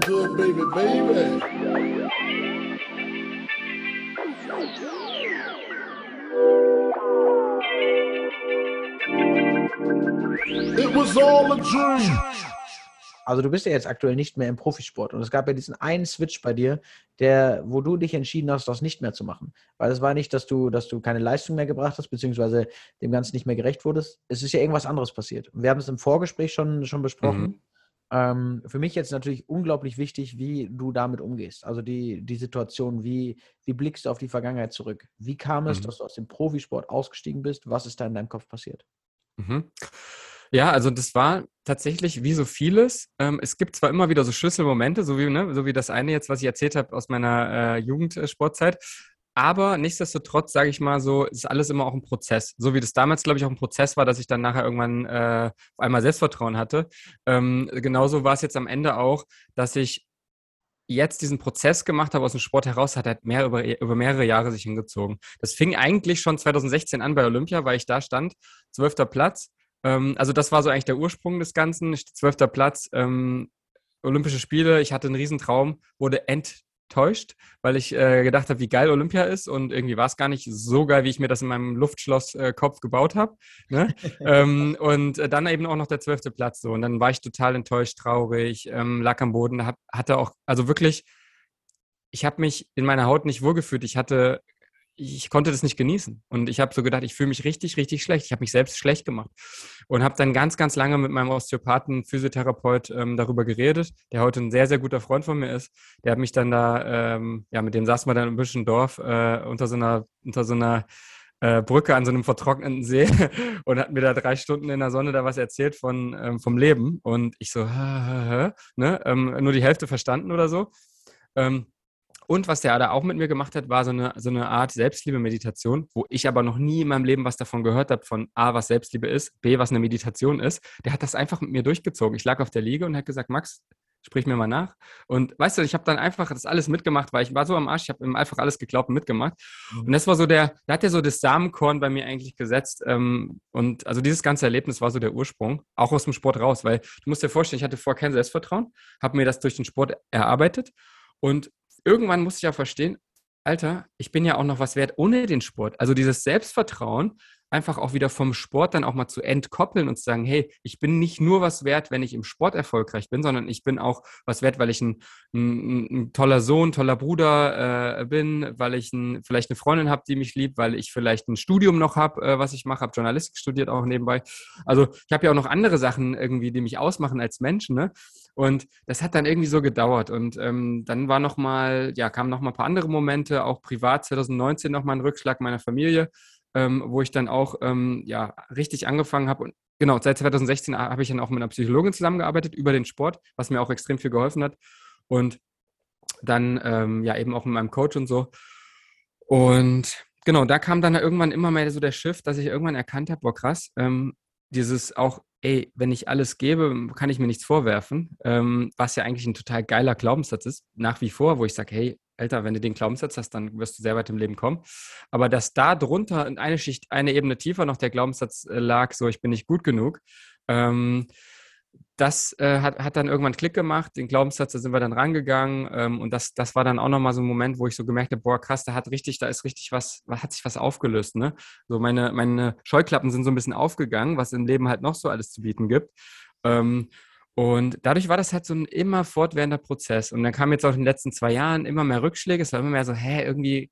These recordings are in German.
good, baby, baby. It was all a dream. Also du bist ja jetzt aktuell nicht mehr im Profisport und es gab ja diesen einen Switch bei dir, der, wo du dich entschieden hast, das nicht mehr zu machen. Weil es war nicht, dass du, dass du keine Leistung mehr gebracht hast, beziehungsweise dem Ganzen nicht mehr gerecht wurdest. Es ist ja irgendwas anderes passiert. Wir haben es im Vorgespräch schon, schon besprochen. Mhm. Ähm, für mich jetzt natürlich unglaublich wichtig, wie du damit umgehst. Also die, die Situation, wie, wie blickst du auf die Vergangenheit zurück? Wie kam es, mhm. dass du aus dem Profisport ausgestiegen bist? Was ist da in deinem Kopf passiert? Mhm. Ja, also das war tatsächlich wie so vieles. Ähm, es gibt zwar immer wieder so Schlüsselmomente, so wie, ne, so wie das eine jetzt, was ich erzählt habe aus meiner äh, Jugendsportzeit. Aber nichtsdestotrotz, sage ich mal so, ist alles immer auch ein Prozess. So wie das damals, glaube ich, auch ein Prozess war, dass ich dann nachher irgendwann äh, auf einmal Selbstvertrauen hatte. Ähm, genauso war es jetzt am Ende auch, dass ich jetzt diesen Prozess gemacht habe aus dem Sport heraus, hat halt mehr über, über mehrere Jahre sich hingezogen. Das fing eigentlich schon 2016 an bei Olympia, weil ich da stand, zwölfter Platz ähm, also das war so eigentlich der Ursprung des Ganzen. Zwölfter Platz, ähm, Olympische Spiele. Ich hatte einen Riesentraum, wurde enttäuscht, weil ich äh, gedacht habe, wie geil Olympia ist und irgendwie war es gar nicht so geil, wie ich mir das in meinem Luftschloss-Kopf äh, gebaut habe. Ne? ähm, und äh, dann eben auch noch der zwölfte Platz so und dann war ich total enttäuscht, traurig, ähm, lag am Boden, hab, hatte auch, also wirklich, ich habe mich in meiner Haut nicht wohlgefühlt. Ich hatte ich konnte das nicht genießen. Und ich habe so gedacht, ich fühle mich richtig, richtig schlecht. Ich habe mich selbst schlecht gemacht. Und habe dann ganz, ganz lange mit meinem Osteopathen, Physiotherapeut ähm, darüber geredet, der heute ein sehr, sehr guter Freund von mir ist. Der hat mich dann da, ähm, ja, mit dem saßen wir dann im bisschen Dorf äh, unter so einer, unter so einer äh, Brücke an so einem vertrockneten See und hat mir da drei Stunden in der Sonne da was erzählt von, ähm, vom Leben. Und ich so, hä, hä, hä, ne? Ähm, nur die Hälfte verstanden oder so. Ähm, und was der da auch mit mir gemacht hat, war so eine, so eine Art Selbstliebe-Meditation, wo ich aber noch nie in meinem Leben was davon gehört habe, von A, was Selbstliebe ist, B, was eine Meditation ist. Der hat das einfach mit mir durchgezogen. Ich lag auf der Liege und hat gesagt, Max, sprich mir mal nach. Und weißt du, ich habe dann einfach das alles mitgemacht, weil ich war so am Arsch, ich habe ihm einfach alles geglaubt und mitgemacht. Mhm. Und das war so der, da hat er so das Samenkorn bei mir eigentlich gesetzt. Ähm, und also dieses ganze Erlebnis war so der Ursprung, auch aus dem Sport raus, weil du musst dir vorstellen, ich hatte vorher kein Selbstvertrauen, habe mir das durch den Sport erarbeitet. Und irgendwann muss ich ja verstehen, Alter, ich bin ja auch noch was wert ohne den Sport. Also dieses Selbstvertrauen einfach auch wieder vom Sport dann auch mal zu entkoppeln und zu sagen, hey, ich bin nicht nur was wert, wenn ich im Sport erfolgreich bin, sondern ich bin auch was wert, weil ich ein, ein, ein toller Sohn, toller Bruder äh, bin, weil ich ein, vielleicht eine Freundin habe, die mich liebt, weil ich vielleicht ein Studium noch habe, äh, was ich mache, habe Journalistik studiert auch nebenbei. Also ich habe ja auch noch andere Sachen irgendwie, die mich ausmachen als Menschen. Ne? Und das hat dann irgendwie so gedauert. Und ähm, dann war noch mal, ja, kamen noch mal ein paar andere Momente, auch privat 2019 noch mal ein Rückschlag meiner Familie ähm, wo ich dann auch ähm, ja, richtig angefangen habe. Und genau, seit 2016 habe ich dann auch mit einer Psychologin zusammengearbeitet über den Sport, was mir auch extrem viel geholfen hat. Und dann ähm, ja eben auch mit meinem Coach und so. Und genau, da kam dann irgendwann immer mehr so der Schiff, dass ich irgendwann erkannt habe, boah krass, ähm, dieses auch, ey, wenn ich alles gebe, kann ich mir nichts vorwerfen, ähm, was ja eigentlich ein total geiler Glaubenssatz ist, nach wie vor, wo ich sage, hey, Alter, wenn du den Glaubenssatz hast, dann wirst du sehr weit im Leben kommen. Aber dass da drunter in eine Schicht, eine Ebene tiefer noch der Glaubenssatz äh, lag, so ich bin nicht gut genug, ähm, das äh, hat, hat dann irgendwann Klick gemacht, den Glaubenssatz, da sind wir dann rangegangen ähm, und das, das war dann auch nochmal so ein Moment, wo ich so gemerkt habe, boah, krass, da hat richtig, da ist richtig was, hat sich was aufgelöst, ne? So meine, meine Scheuklappen sind so ein bisschen aufgegangen, was im Leben halt noch so alles zu bieten gibt. Ähm, und dadurch war das halt so ein immer fortwährender Prozess. Und dann kam jetzt auch in den letzten zwei Jahren immer mehr Rückschläge. Es war immer mehr so, hä, irgendwie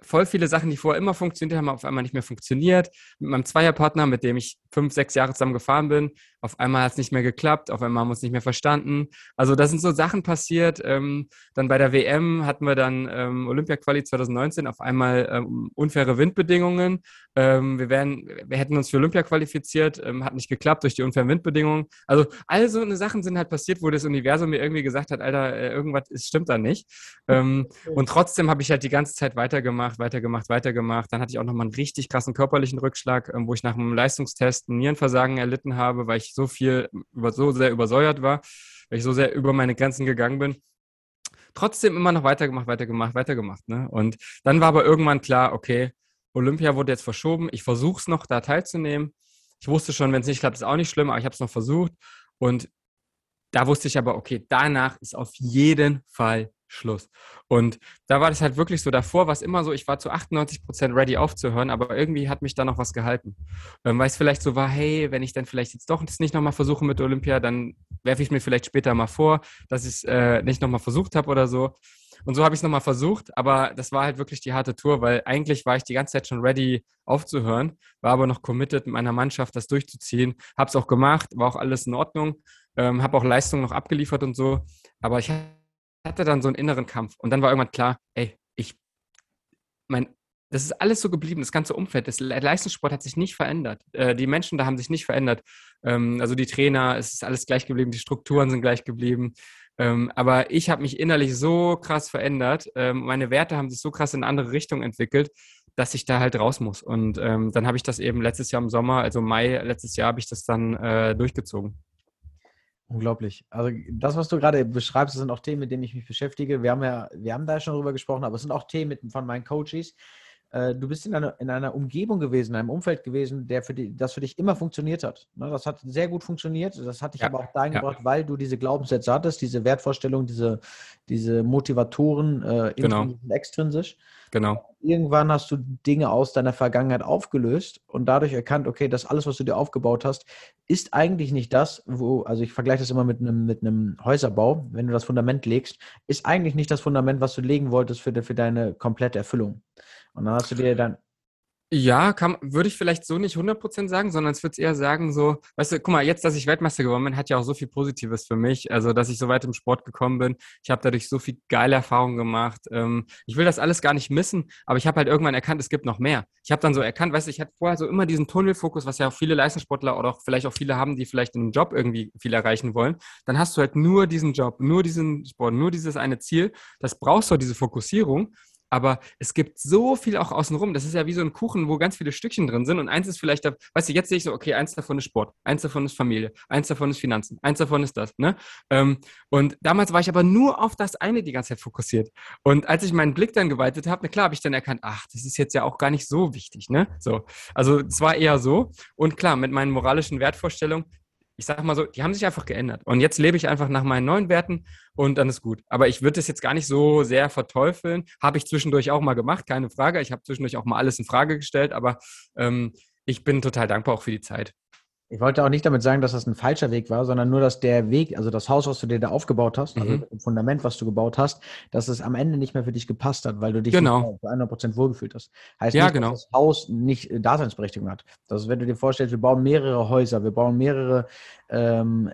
voll viele Sachen, die vorher immer funktioniert haben, auf einmal nicht mehr funktioniert. Mit meinem Zweierpartner, mit dem ich fünf, sechs Jahre zusammen gefahren bin, auf einmal hat es nicht mehr geklappt, auf einmal haben wir uns nicht mehr verstanden. Also da sind so Sachen passiert. Ähm, dann bei der WM hatten wir dann ähm, Olympia-Quali 2019, auf einmal ähm, unfaire Windbedingungen. Ähm, wir, wären, wir hätten uns für Olympia qualifiziert, ähm, hat nicht geklappt durch die unfairen Windbedingungen. Also all so eine Sachen sind halt passiert, wo das Universum mir irgendwie gesagt hat, Alter, äh, irgendwas ist, stimmt da nicht. Ähm, und trotzdem habe ich halt die ganze Zeit weitergemacht, weitergemacht, weitergemacht. Dann hatte ich auch nochmal einen richtig krassen körperlichen Rückschlag, wo ich nach einem Leistungstest ein Nierenversagen erlitten habe, weil ich so viel, über, so sehr übersäuert war, weil ich so sehr über meine Grenzen gegangen bin. Trotzdem immer noch weitergemacht, weitergemacht, weitergemacht. Ne? Und dann war aber irgendwann klar, okay, Olympia wurde jetzt verschoben. Ich versuche es noch, da teilzunehmen. Ich wusste schon, wenn es nicht klappt, ist auch nicht schlimm, aber ich habe es noch versucht. Und da wusste ich aber, okay, danach ist auf jeden Fall Schluss. Und da war das halt wirklich so, davor war es immer so, ich war zu 98 Prozent ready aufzuhören, aber irgendwie hat mich da noch was gehalten. Ähm, weil es vielleicht so war, hey, wenn ich dann vielleicht jetzt doch das nicht nochmal versuche mit Olympia, dann werfe ich mir vielleicht später mal vor, dass ich es äh, nicht nochmal versucht habe oder so. Und so habe ich es nochmal versucht, aber das war halt wirklich die harte Tour, weil eigentlich war ich die ganze Zeit schon ready aufzuhören, war aber noch committed mit meiner Mannschaft, das durchzuziehen. Habe es auch gemacht, war auch alles in Ordnung, ähm, habe auch Leistungen noch abgeliefert und so. Aber ich hatte dann so einen inneren Kampf und dann war irgendwann klar, ey, ich, mein, das ist alles so geblieben, das ganze Umfeld, das Leistungssport hat sich nicht verändert. Äh, die Menschen da haben sich nicht verändert. Ähm, also die Trainer, es ist alles gleich geblieben, die Strukturen sind gleich geblieben. Ähm, aber ich habe mich innerlich so krass verändert, ähm, meine Werte haben sich so krass in eine andere Richtung entwickelt, dass ich da halt raus muss. Und ähm, dann habe ich das eben letztes Jahr im Sommer, also Mai letztes Jahr, habe ich das dann äh, durchgezogen. Unglaublich. Also das, was du gerade beschreibst, sind auch Themen, mit denen ich mich beschäftige. Wir haben ja, wir haben da schon drüber gesprochen, aber es sind auch Themen von meinen Coaches. Äh, du bist in einer, in einer Umgebung gewesen, in einem Umfeld gewesen, der für die, das für dich immer funktioniert hat. Ne, das hat sehr gut funktioniert. Das hat dich ja, aber auch dahin ja. gebracht, weil du diese Glaubenssätze hattest, diese Wertvorstellungen, diese, diese Motivatoren, äh, genau. und extrinsisch. Genau. Irgendwann hast du Dinge aus deiner Vergangenheit aufgelöst und dadurch erkannt, okay, das alles, was du dir aufgebaut hast, ist eigentlich nicht das, wo, also ich vergleiche das immer mit einem, mit einem Häuserbau, wenn du das Fundament legst, ist eigentlich nicht das Fundament, was du legen wolltest für, für deine komplette Erfüllung. Und dann hast du dir dann ja, kann, würde ich vielleicht so nicht 100% sagen, sondern es würde eher sagen so, weißt du, guck mal, jetzt, dass ich Weltmeister geworden bin, hat ja auch so viel Positives für mich. Also, dass ich so weit im Sport gekommen bin. Ich habe dadurch so viel geile Erfahrungen gemacht. Ähm, ich will das alles gar nicht missen, aber ich habe halt irgendwann erkannt, es gibt noch mehr. Ich habe dann so erkannt, weißt du, ich hatte vorher so immer diesen Tunnelfokus, was ja auch viele Leistungssportler oder auch vielleicht auch viele haben, die vielleicht in einem Job irgendwie viel erreichen wollen. Dann hast du halt nur diesen Job, nur diesen Sport, nur dieses eine Ziel. Das brauchst du, diese Fokussierung. Aber es gibt so viel auch außenrum. Das ist ja wie so ein Kuchen, wo ganz viele Stückchen drin sind. Und eins ist vielleicht, weißt du, jetzt sehe ich so, okay, eins davon ist Sport, eins davon ist Familie, eins davon ist Finanzen, eins davon ist das. Ne? Ähm, und damals war ich aber nur auf das eine die ganze Zeit fokussiert. Und als ich meinen Blick dann geweitet habe, na klar, habe ich dann erkannt, ach, das ist jetzt ja auch gar nicht so wichtig. Ne? So. Also es war eher so. Und klar, mit meinen moralischen Wertvorstellungen, ich sage mal so, die haben sich einfach geändert. Und jetzt lebe ich einfach nach meinen neuen Werten und dann ist gut. Aber ich würde das jetzt gar nicht so sehr verteufeln. Habe ich zwischendurch auch mal gemacht, keine Frage. Ich habe zwischendurch auch mal alles in Frage gestellt, aber ähm, ich bin total dankbar auch für die Zeit. Ich wollte auch nicht damit sagen, dass das ein falscher Weg war, sondern nur, dass der Weg, also das Haus, was du dir da aufgebaut hast, also mhm. das Fundament, was du gebaut hast, dass es am Ende nicht mehr für dich gepasst hat, weil du dich genau. zu 100% wohlgefühlt hast. Heißt ja, nicht, genau. dass das Haus nicht äh, Daseinsberechtigung hat. Das ist, wenn du dir vorstellst, wir bauen mehrere Häuser, wir bauen mehrere ähm,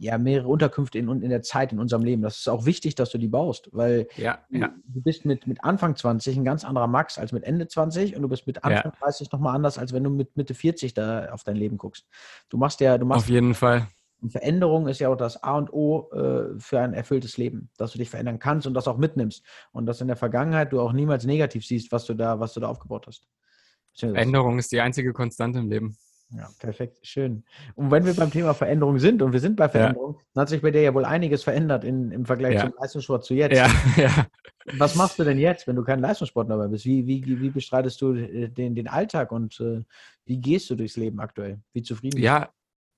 ja, mehrere Unterkünfte in, in der Zeit in unserem Leben. Das ist auch wichtig, dass du die baust, weil ja, ja. du bist mit, mit Anfang 20 ein ganz anderer Max als mit Ende 20 und du bist mit Anfang ja. 30 nochmal anders, als wenn du mit Mitte 40 da auf dein Leben guckst. Du machst ja, du machst. Auf jeden Fall. Und Veränderung ist ja auch das A und O äh, für ein erfülltes Leben, dass du dich verändern kannst und das auch mitnimmst. Und dass in der Vergangenheit du auch niemals negativ siehst, was du da, was du da aufgebaut hast. Veränderung ist die einzige Konstante im Leben. Ja, perfekt, schön. Und wenn wir beim Thema Veränderung sind und wir sind bei Veränderung, ja. dann hat sich bei dir ja wohl einiges verändert in, im Vergleich ja. zum Leistungssport zu jetzt. Ja, ja. Was machst du denn jetzt, wenn du kein Leistungssportler mehr bist? Wie, wie, wie bestreitest du äh, den, den Alltag und äh, wie gehst du durchs Leben aktuell? Wie zufrieden bist du? Ja,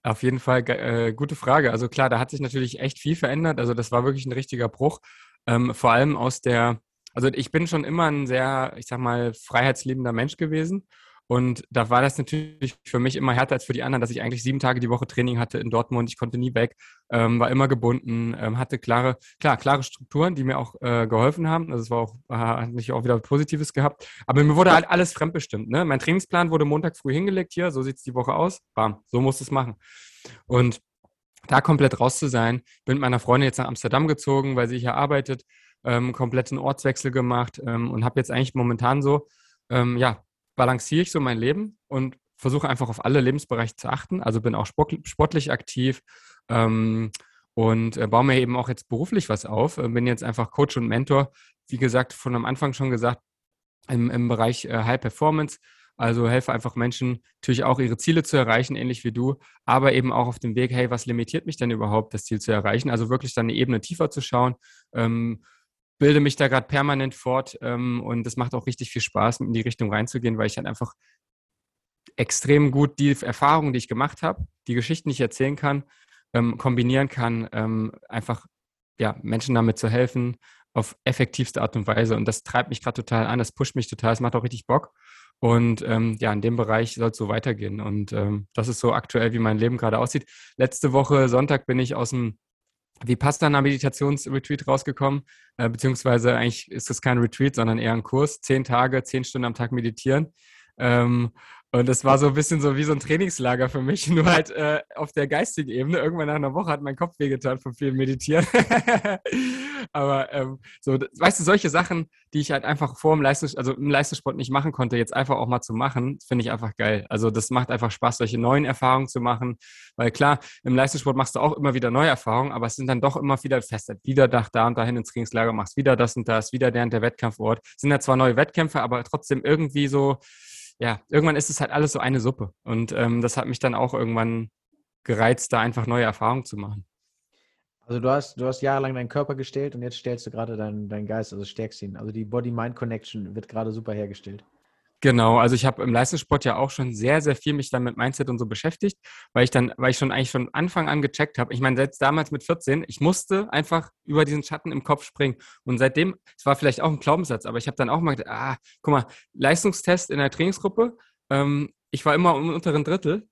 auf jeden Fall äh, gute Frage. Also klar, da hat sich natürlich echt viel verändert. Also das war wirklich ein richtiger Bruch. Ähm, vor allem aus der, also ich bin schon immer ein sehr, ich sag mal, freiheitsliebender Mensch gewesen. Und da war das natürlich für mich immer härter als für die anderen, dass ich eigentlich sieben Tage die Woche Training hatte in Dortmund. Ich konnte nie weg, ähm, war immer gebunden, ähm, hatte klare, klar, klare Strukturen, die mir auch äh, geholfen haben. Also es war auch, äh, mich auch wieder Positives gehabt. Aber mir wurde halt alles fremdbestimmt. Ne? Mein Trainingsplan wurde Montag früh hingelegt hier, so sieht es die Woche aus. Bam, so musst du es machen. Und da komplett raus zu sein, bin mit meiner Freundin jetzt nach Amsterdam gezogen, weil sie hier arbeitet, ähm, kompletten Ortswechsel gemacht ähm, und habe jetzt eigentlich momentan so, ähm, ja, balanciere ich so mein Leben und versuche einfach auf alle Lebensbereiche zu achten. Also bin auch sportlich aktiv ähm, und äh, baue mir eben auch jetzt beruflich was auf. Äh, bin jetzt einfach Coach und Mentor. Wie gesagt, von am Anfang schon gesagt, im, im Bereich äh, High Performance. Also helfe einfach Menschen natürlich auch ihre Ziele zu erreichen, ähnlich wie du, aber eben auch auf dem Weg, hey, was limitiert mich denn überhaupt, das Ziel zu erreichen? Also wirklich dann eine Ebene tiefer zu schauen. Ähm, bilde mich da gerade permanent fort ähm, und es macht auch richtig viel Spaß, in die Richtung reinzugehen, weil ich halt einfach extrem gut die Erfahrungen, die ich gemacht habe, die Geschichten, die ich erzählen kann, ähm, kombinieren kann, ähm, einfach ja, Menschen damit zu helfen auf effektivste Art und Weise. Und das treibt mich gerade total an, das pusht mich total, es macht auch richtig Bock. Und ähm, ja, in dem Bereich soll es so weitergehen. Und ähm, das ist so aktuell, wie mein Leben gerade aussieht. Letzte Woche, Sonntag, bin ich aus dem Vipassana Meditationsretreat rausgekommen, äh, beziehungsweise eigentlich ist das kein Retreat, sondern eher ein Kurs. Zehn Tage, zehn Stunden am Tag meditieren. Ähm, und es war so ein bisschen so wie so ein Trainingslager für mich, nur halt äh, auf der geistigen Ebene. Irgendwann nach einer Woche hat mein Kopf wehgetan von viel Meditieren. Aber ähm, so, weißt du, solche Sachen, die ich halt einfach vor dem Leistungs-, also im Leistungssport nicht machen konnte, jetzt einfach auch mal zu machen, finde ich einfach geil. Also das macht einfach Spaß, solche neuen Erfahrungen zu machen. Weil klar, im Leistungssport machst du auch immer wieder neue Erfahrungen, aber es sind dann doch immer wieder fest, wieder da, da und dahin ins Trainingslager, machst wieder das und das, wieder der und der Wettkampfort. Es sind ja zwar neue Wettkämpfe, aber trotzdem irgendwie so, ja, irgendwann ist es halt alles so eine Suppe. Und ähm, das hat mich dann auch irgendwann gereizt, da einfach neue Erfahrungen zu machen. Also du hast, du hast jahrelang deinen Körper gestellt und jetzt stellst du gerade deinen, deinen Geist, also stärkst ihn. Also die Body-Mind-Connection wird gerade super hergestellt. Genau, also ich habe im Leistungssport ja auch schon sehr, sehr viel mich dann mit Mindset und so beschäftigt, weil ich dann, weil ich schon eigentlich von Anfang an gecheckt habe. Ich meine, selbst damals mit 14, ich musste einfach über diesen Schatten im Kopf springen. Und seitdem, es war vielleicht auch ein Glaubenssatz, aber ich habe dann auch mal gedacht, ah, guck mal, Leistungstest in der Trainingsgruppe, ähm, ich war immer im unteren Drittel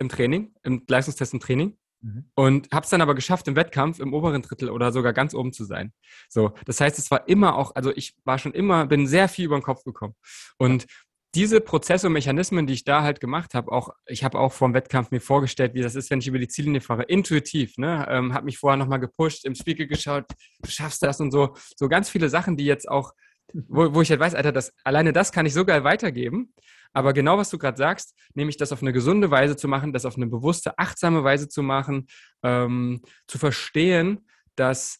im Training, im Leistungstest im Training. Mhm. Und habe es dann aber geschafft, im Wettkampf im oberen Drittel oder sogar ganz oben zu sein. So, das heißt, es war immer auch, also ich war schon immer, bin sehr viel über den Kopf gekommen. Und diese Prozesse und Mechanismen, die ich da halt gemacht habe, auch ich habe auch vor dem Wettkampf mir vorgestellt, wie das ist, wenn ich über die Ziellinie fahre, intuitiv, ne, ähm, habe mich vorher nochmal gepusht, im Spiegel geschaut, du schaffst das und so, so ganz viele Sachen, die jetzt auch, wo, wo ich halt weiß, Alter, das, alleine das kann ich so geil weitergeben. Aber genau, was du gerade sagst, nämlich das auf eine gesunde Weise zu machen, das auf eine bewusste, achtsame Weise zu machen, ähm, zu verstehen, dass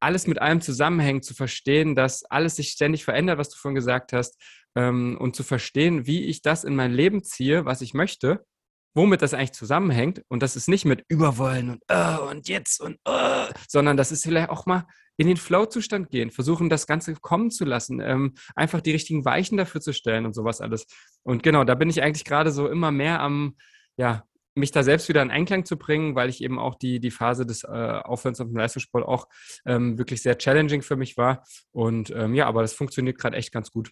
alles mit allem zusammenhängt, zu verstehen, dass alles sich ständig verändert, was du vorhin gesagt hast, ähm, und zu verstehen, wie ich das in mein Leben ziehe, was ich möchte, womit das eigentlich zusammenhängt. Und das ist nicht mit Überwollen und oh, und jetzt und oh, sondern das ist vielleicht auch mal in den Flow-Zustand gehen, versuchen, das Ganze kommen zu lassen, ähm, einfach die richtigen Weichen dafür zu stellen und sowas alles. Und genau, da bin ich eigentlich gerade so immer mehr am, ja, mich da selbst wieder in Einklang zu bringen, weil ich eben auch die, die Phase des äh, Aufhörens auf dem Leistungssport auch ähm, wirklich sehr challenging für mich war. Und ähm, ja, aber das funktioniert gerade echt ganz gut.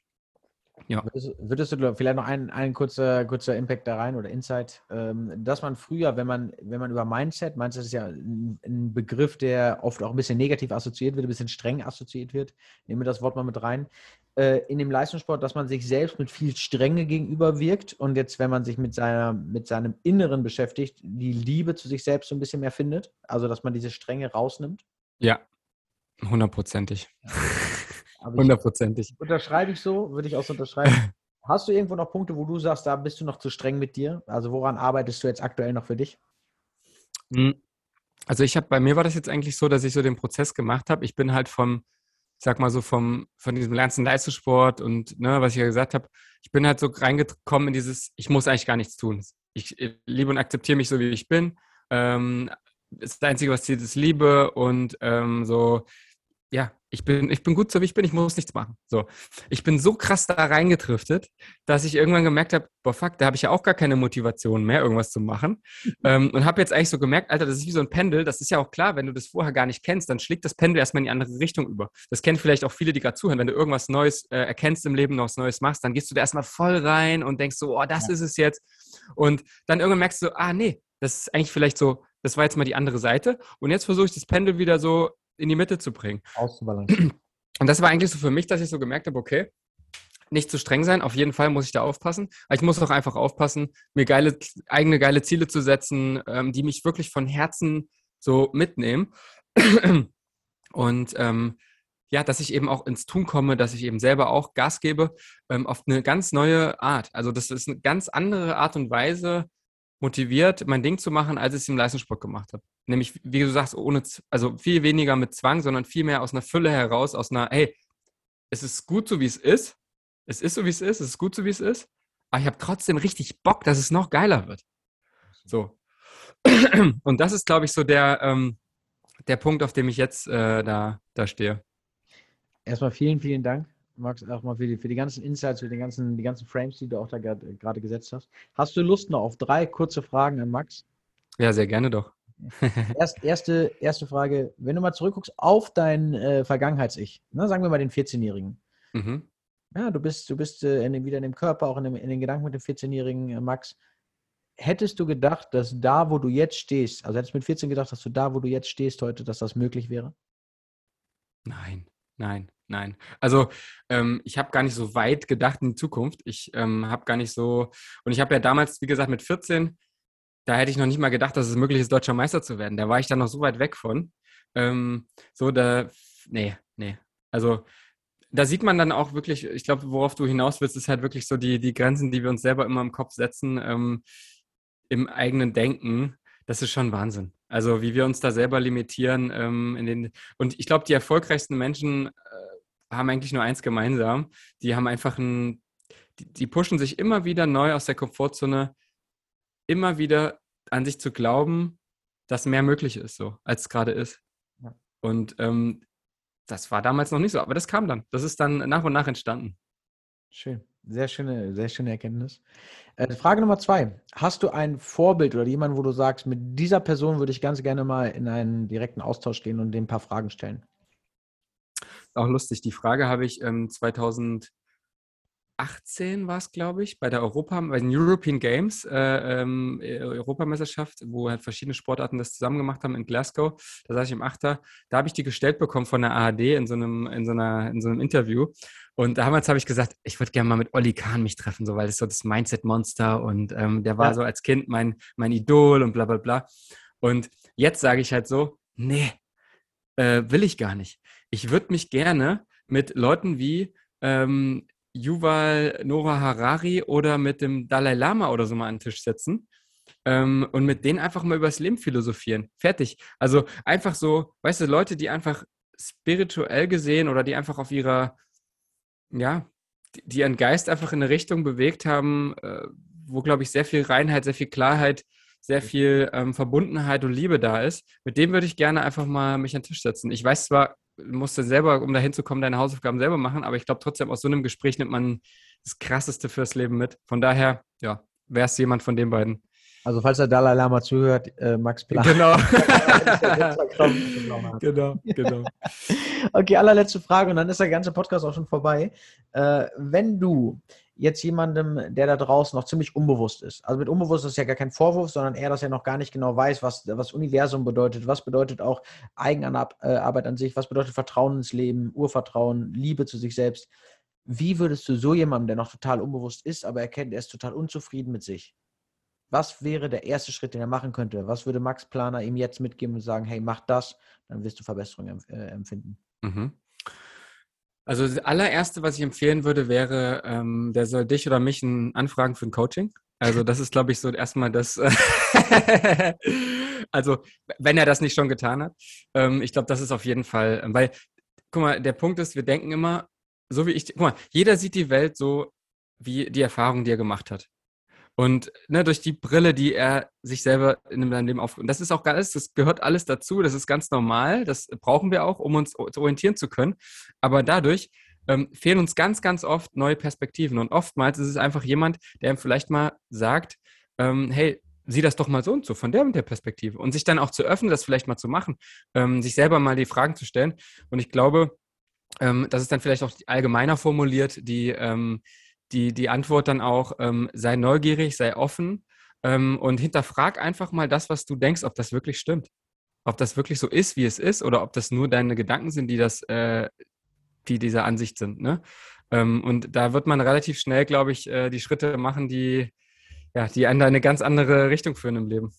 Ja. Würdest, würdest, du vielleicht noch einen, einen kurzer, kurzer Impact da rein oder Insight, ähm, dass man früher, wenn man, wenn man über Mindset, Mindset ist ja ein, ein, Begriff, der oft auch ein bisschen negativ assoziiert wird, ein bisschen streng assoziiert wird, nehmen wir das Wort mal mit rein, äh, in dem Leistungssport, dass man sich selbst mit viel Strenge gegenüber wirkt und jetzt, wenn man sich mit, seiner, mit seinem Inneren beschäftigt, die Liebe zu sich selbst so ein bisschen mehr findet, also dass man diese Strenge rausnimmt? Ja, hundertprozentig. Hundertprozentig. Unterschreibe ich so, würde ich auch so unterschreiben. Hast du irgendwo noch Punkte, wo du sagst, da bist du noch zu streng mit dir? Also woran arbeitest du jetzt aktuell noch für dich? Hm. Also ich habe, bei mir war das jetzt eigentlich so, dass ich so den Prozess gemacht habe. Ich bin halt vom, ich sag mal so vom, von diesem ganzen Leistungssport und ne, was ich ja gesagt habe, ich bin halt so reingekommen in dieses, ich muss eigentlich gar nichts tun. Ich, ich liebe und akzeptiere mich so, wie ich bin. Ähm, das Einzige, was zählt, ist Liebe und ähm, so, ja, ich bin, ich bin gut so wie ich bin, ich muss nichts machen. So. Ich bin so krass da reingetriftet, dass ich irgendwann gemerkt habe, boah, fuck, da habe ich ja auch gar keine Motivation mehr, irgendwas zu machen. ähm, und habe jetzt eigentlich so gemerkt, Alter, das ist wie so ein Pendel. Das ist ja auch klar, wenn du das vorher gar nicht kennst, dann schlägt das Pendel erstmal in die andere Richtung über. Das kennen vielleicht auch viele, die gerade zuhören. Wenn du irgendwas Neues äh, erkennst im Leben, noch was Neues machst, dann gehst du da erstmal voll rein und denkst so, oh, das ja. ist es jetzt. Und dann irgendwann merkst du, ah, nee, das ist eigentlich vielleicht so, das war jetzt mal die andere Seite. Und jetzt versuche ich das Pendel wieder so in die Mitte zu bringen. Auszubalancieren. Und das war eigentlich so für mich, dass ich so gemerkt habe, okay, nicht zu streng sein, auf jeden Fall muss ich da aufpassen. Aber ich muss auch einfach aufpassen, mir geile, eigene geile Ziele zu setzen, ähm, die mich wirklich von Herzen so mitnehmen. Und ähm, ja, dass ich eben auch ins Tun komme, dass ich eben selber auch Gas gebe, ähm, auf eine ganz neue Art. Also das ist eine ganz andere Art und Weise, motiviert, mein Ding zu machen, als ich es im Leistungssport gemacht habe. Nämlich, wie du sagst, ohne, also viel weniger mit Zwang, sondern viel mehr aus einer Fülle heraus, aus einer, hey, es ist gut so, wie es ist. Es ist so, wie es ist. Es ist gut so, wie es ist. Aber ich habe trotzdem richtig Bock, dass es noch geiler wird. So. Und das ist, glaube ich, so der, ähm, der Punkt, auf dem ich jetzt äh, da, da stehe. Erstmal vielen, vielen Dank Max, auch mal für die, für die ganzen Insights, für die ganzen, die ganzen Frames, die du auch da gerade gesetzt hast. Hast du Lust noch auf drei kurze Fragen an Max? Ja, sehr gerne doch. Erst, erste, erste Frage, wenn du mal zurückguckst auf dein äh, Vergangenheits-Ich, ne, sagen wir mal den 14-Jährigen. Mhm. Ja, du bist, du bist äh, in wieder in dem Körper, auch in, dem, in den Gedanken mit dem 14-jährigen äh, Max. Hättest du gedacht, dass da, wo du jetzt stehst, also hättest du mit 14 gedacht, dass du da, wo du jetzt stehst heute, dass das möglich wäre? Nein, nein, nein. Also ähm, ich habe gar nicht so weit gedacht in die Zukunft. Ich ähm, habe gar nicht so, und ich habe ja damals, wie gesagt, mit 14, da hätte ich noch nicht mal gedacht, dass es möglich ist, deutscher Meister zu werden. Da war ich dann noch so weit weg von. Ähm, so, da, nee, nee. Also da sieht man dann auch wirklich, ich glaube, worauf du hinaus willst, ist halt wirklich so die, die Grenzen, die wir uns selber immer im Kopf setzen, ähm, im eigenen Denken. Das ist schon Wahnsinn. Also wie wir uns da selber limitieren. Ähm, in den, und ich glaube, die erfolgreichsten Menschen äh, haben eigentlich nur eins gemeinsam. Die haben einfach ein, die, die pushen sich immer wieder neu aus der Komfortzone, immer wieder an sich zu glauben, dass mehr möglich ist, so als es gerade ist. Ja. Und ähm, das war damals noch nicht so, aber das kam dann. Das ist dann nach und nach entstanden. Schön. Sehr schöne, sehr schöne Erkenntnis. Äh, Frage Nummer zwei. Hast du ein Vorbild oder jemanden, wo du sagst, mit dieser Person würde ich ganz gerne mal in einen direkten Austausch gehen und dem ein paar Fragen stellen? Auch lustig. Die Frage habe ich ähm, 2000 18 war es, glaube ich, bei der Europa, bei den European Games, äh, ähm, äh, Europameisterschaft, wo halt verschiedene Sportarten das zusammen gemacht haben in Glasgow. Da saß ich im Achter. Da habe ich die gestellt bekommen von der ARD in so einem, in so einer, in so einem Interview. Und damals habe ich gesagt, ich würde gerne mal mit Olli Kahn mich treffen, so weil das so das Mindset-Monster und ähm, der war ja. so als Kind mein, mein Idol und bla bla bla. Und jetzt sage ich halt so, nee, äh, will ich gar nicht. Ich würde mich gerne mit Leuten wie ähm, Yuval Noah Harari oder mit dem Dalai Lama oder so mal an den Tisch setzen ähm, und mit denen einfach mal übers Leben philosophieren. Fertig. Also einfach so, weißt du, Leute, die einfach spirituell gesehen oder die einfach auf ihrer, ja, die, die ihren Geist einfach in eine Richtung bewegt haben, äh, wo, glaube ich, sehr viel Reinheit, sehr viel Klarheit, sehr viel ähm, Verbundenheit und Liebe da ist. Mit dem würde ich gerne einfach mal mich an den Tisch setzen. Ich weiß zwar musst du selber, um dahin zu kommen, deine Hausaufgaben selber machen. Aber ich glaube trotzdem, aus so einem Gespräch nimmt man das Krasseste fürs Leben mit. Von daher, ja, wäre es jemand von den beiden. Also falls der Dalai Lama zuhört, äh, Max Plan. Genau. genau, genau. Okay, allerletzte Frage und dann ist der ganze Podcast auch schon vorbei. Äh, wenn du jetzt jemandem, der da draußen noch ziemlich unbewusst ist. Also mit unbewusst ist ja gar kein Vorwurf, sondern eher, dass er noch gar nicht genau weiß, was, was Universum bedeutet, was bedeutet auch Eigenarbeit an sich, was bedeutet Vertrauen ins Leben, Urvertrauen, Liebe zu sich selbst. Wie würdest du so jemandem, der noch total unbewusst ist, aber erkennt, er ist total unzufrieden mit sich, was wäre der erste Schritt, den er machen könnte? Was würde Max Planer ihm jetzt mitgeben und sagen, hey, mach das, dann wirst du Verbesserungen äh, empfinden? Mhm. Also das allererste, was ich empfehlen würde, wäre, ähm, der soll dich oder mich ein, anfragen für ein Coaching. Also das ist, glaube ich, so erstmal das. also wenn er das nicht schon getan hat, ähm, ich glaube, das ist auf jeden Fall, weil, guck mal, der Punkt ist, wir denken immer, so wie ich, guck mal, jeder sieht die Welt so wie die Erfahrung, die er gemacht hat. Und ne, durch die Brille, die er sich selber in seinem Leben auf. Und das ist auch alles, das gehört alles dazu, das ist ganz normal, das brauchen wir auch, um uns orientieren zu können. Aber dadurch ähm, fehlen uns ganz, ganz oft neue Perspektiven. Und oftmals ist es einfach jemand, der ihm vielleicht mal sagt, ähm, hey, sieh das doch mal so und so von der und der Perspektive. Und sich dann auch zu öffnen, das vielleicht mal zu machen, ähm, sich selber mal die Fragen zu stellen. Und ich glaube, ähm, das ist dann vielleicht auch allgemeiner formuliert, die, ähm, die, die Antwort dann auch, ähm, sei neugierig, sei offen ähm, und hinterfrag einfach mal das, was du denkst, ob das wirklich stimmt. Ob das wirklich so ist, wie es ist, oder ob das nur deine Gedanken sind, die das, äh, die dieser Ansicht sind. Ne? Ähm, und da wird man relativ schnell, glaube ich, äh, die Schritte machen, die, ja, die einen da in eine ganz andere Richtung führen im Leben.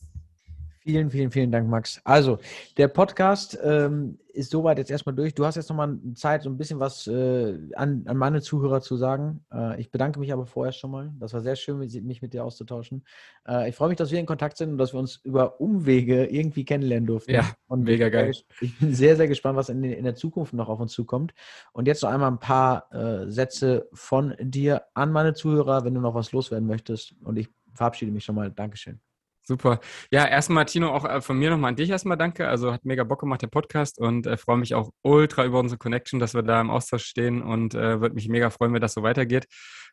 Vielen, vielen, vielen Dank, Max. Also, der Podcast ähm, ist soweit jetzt erstmal durch. Du hast jetzt nochmal Zeit, so ein bisschen was äh, an, an, meine Zuhörer zu sagen. Äh, ich bedanke mich aber vorher schon mal. Das war sehr schön, mich mit dir auszutauschen. Äh, ich freue mich, dass wir in Kontakt sind und dass wir uns über Umwege irgendwie kennenlernen durften. Ja, und mega geil. Ich bin sehr, sehr gespannt, was in, in der Zukunft noch auf uns zukommt. Und jetzt noch einmal ein paar äh, Sätze von dir an meine Zuhörer, wenn du noch was loswerden möchtest. Und ich verabschiede mich schon mal. Dankeschön. Super. Ja, erstmal, Tino, auch äh, von mir nochmal an dich erstmal danke. Also hat mega Bock gemacht, der Podcast und äh, freue mich auch ultra über unsere Connection, dass wir da im Austausch stehen und äh, würde mich mega freuen, wenn das so weitergeht.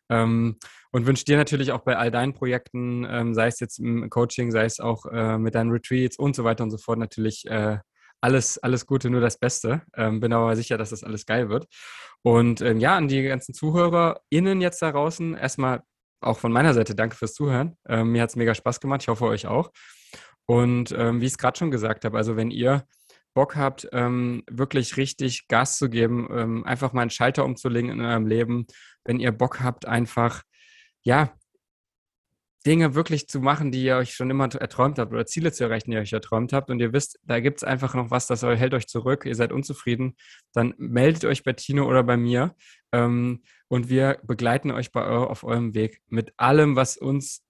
Ähm, und wünsche dir natürlich auch bei all deinen Projekten, ähm, sei es jetzt im Coaching, sei es auch äh, mit deinen Retreats und so weiter und so fort, natürlich äh, alles, alles Gute, nur das Beste. Ähm, bin aber sicher, dass das alles geil wird. Und ähm, ja, an die ganzen ZuhörerInnen jetzt da draußen, erstmal auch von meiner Seite danke fürs Zuhören. Ähm, mir hat es mega Spaß gemacht. Ich hoffe, euch auch. Und ähm, wie ich es gerade schon gesagt habe, also wenn ihr Bock habt, ähm, wirklich richtig Gas zu geben, ähm, einfach mal einen Schalter umzulegen in eurem Leben, wenn ihr Bock habt, einfach, ja, Dinge wirklich zu machen, die ihr euch schon immer erträumt habt oder Ziele zu erreichen, die ihr euch erträumt habt und ihr wisst, da gibt es einfach noch was, das hält euch zurück, ihr seid unzufrieden, dann meldet euch bei Tino oder bei mir ähm, und wir begleiten euch bei auf eurem Weg mit allem, was uns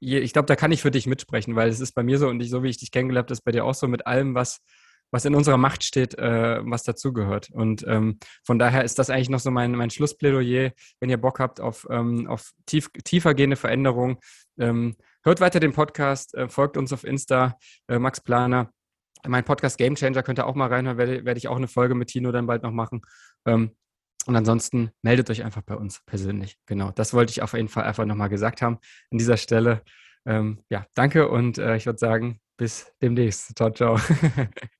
ich glaube, da kann ich für dich mitsprechen, weil es ist bei mir so und ich, so wie ich dich kennengelernt habe, ist bei dir auch so mit allem, was was in unserer Macht steht, äh, was dazugehört. Und ähm, von daher ist das eigentlich noch so mein, mein Schlussplädoyer. Wenn ihr Bock habt auf, ähm, auf tief, tiefer gehende Veränderungen, ähm, hört weiter den Podcast, äh, folgt uns auf Insta, äh, Max Planer. Mein Podcast Game Changer könnt ihr auch mal reinhören, werde, werde ich auch eine Folge mit Tino dann bald noch machen. Und ansonsten meldet euch einfach bei uns persönlich. Genau, das wollte ich auf jeden Fall einfach nochmal gesagt haben an dieser Stelle. Ähm, ja, danke und äh, ich würde sagen, bis demnächst. Ciao, ciao.